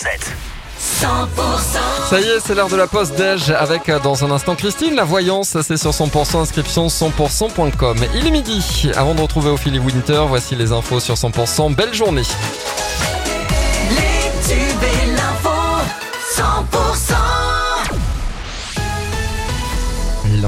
7. 100% Ça y est, c'est l'heure de la pause déj avec euh, dans un instant Christine. La voyance, c'est sur 100% inscription 100%.com. Il est midi. Avant de retrouver Ophélie Winter, voici les infos sur 100%. Belle journée. Les tubes et l'info 100%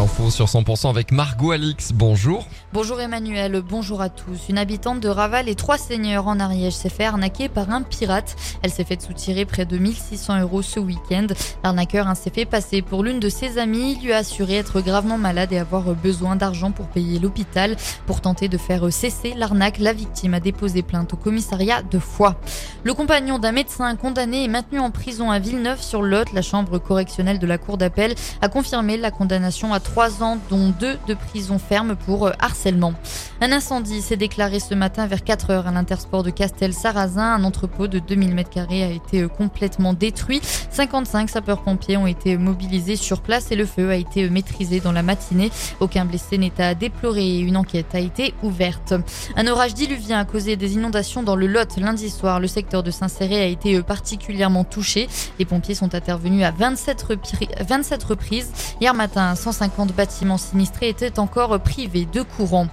L'info sur 100% avec Margot Alix. Bonjour. Bonjour Emmanuel, bonjour à tous. Une habitante de Raval et trois seigneurs en Ariège s'est fait arnaquer par un pirate. Elle s'est fait soutirer près de 1600 euros ce week-end. L'arnaqueur hein, s'est fait passer pour l'une de ses amies. Il lui a assuré être gravement malade et avoir besoin d'argent pour payer l'hôpital. Pour tenter de faire cesser l'arnaque, la victime a déposé plainte au commissariat de Foix. Le compagnon d'un médecin condamné est maintenu en prison à Villeneuve-sur-Lot. La chambre correctionnelle de la cour d'appel a confirmé la condamnation à trois ans, dont deux de prison ferme pour harcèlement. Un incendie s'est déclaré ce matin vers 4 heures à l'intersport de Castel-Sarrazin. Un entrepôt de 2000 m2 a été complètement détruit. 55 sapeurs-pompiers ont été mobilisés sur place et le feu a été maîtrisé dans la matinée. Aucun blessé n'est à déplorer une enquête a été ouverte. Un orage diluvien a causé des inondations dans le Lot lundi soir. De Saint-Céré a été particulièrement touché. Les pompiers sont intervenus à 27, repri- 27 reprises. Hier matin, 150 bâtiments sinistrés étaient encore privés de courant.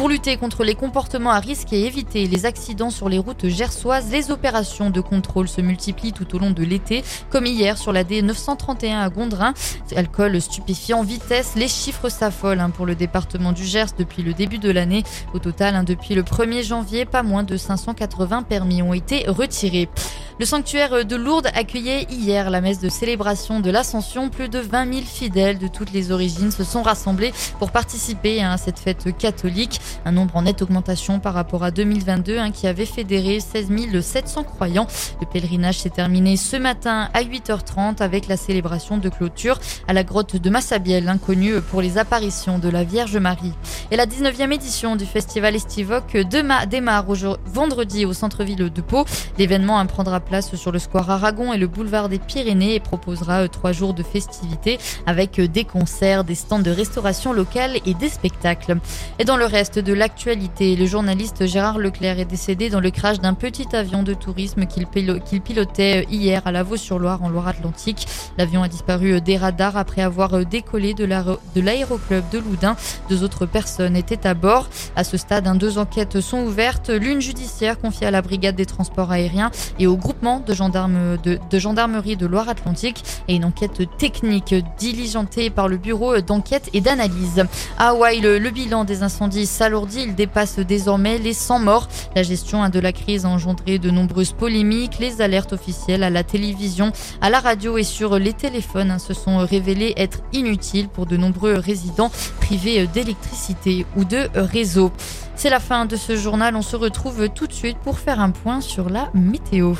Pour lutter contre les comportements à risque et éviter les accidents sur les routes gersoises, les opérations de contrôle se multiplient tout au long de l'été, comme hier sur la D931 à Gondrin. Alcool stupéfiant, vitesse, les chiffres s'affolent hein, pour le département du Gers depuis le début de l'année. Au total, hein, depuis le 1er janvier, pas moins de 580 permis ont été retirés. Le sanctuaire de Lourdes accueillait hier la messe de célébration de l'Ascension. Plus de 20 000 fidèles de toutes les origines se sont rassemblés pour participer à cette fête catholique. Un nombre en nette augmentation par rapport à 2022 hein, qui avait fédéré 16 700 croyants. Le pèlerinage s'est terminé ce matin à 8h30 avec la célébration de clôture à la grotte de Massabielle, inconnue pour les apparitions de la Vierge Marie. Et la 19e édition du festival Estivoque dema- démarre vendredi au centre-ville de Pau. L'événement prendra place sur le square Aragon et le boulevard des Pyrénées et proposera euh, trois jours de festivités avec euh, des concerts, des stands de restauration locale et des spectacles. Et dans le reste de l'actualité, le journaliste Gérard Leclerc est décédé dans le crash d'un petit avion de tourisme qu'il pilo- qu'il pilotait euh, hier à Lavaux-sur-Loire en Loire-Atlantique. L'avion a disparu des radars après avoir décollé de l'aéro- de l'aéroclub de Loudun. Deux autres personnes étaient à bord. À ce stade, hein, deux enquêtes sont ouvertes, l'une judiciaire confiée à la brigade des transports aériens et au de, gendarmerie de Loire-Atlantique et une enquête technique diligentée par le bureau d'enquête et d'analyse. À Hawaï, le, le bilan des incendies s'alourdit, il dépasse désormais les 100 morts. La gestion de la crise a engendré de nombreuses polémiques. Les alertes officielles à la télévision, à la radio et sur les téléphones hein, se sont révélées être inutiles pour de nombreux résidents privés d'électricité ou de réseau. C'est la fin de ce journal. On se retrouve tout de suite pour faire un point sur la météo.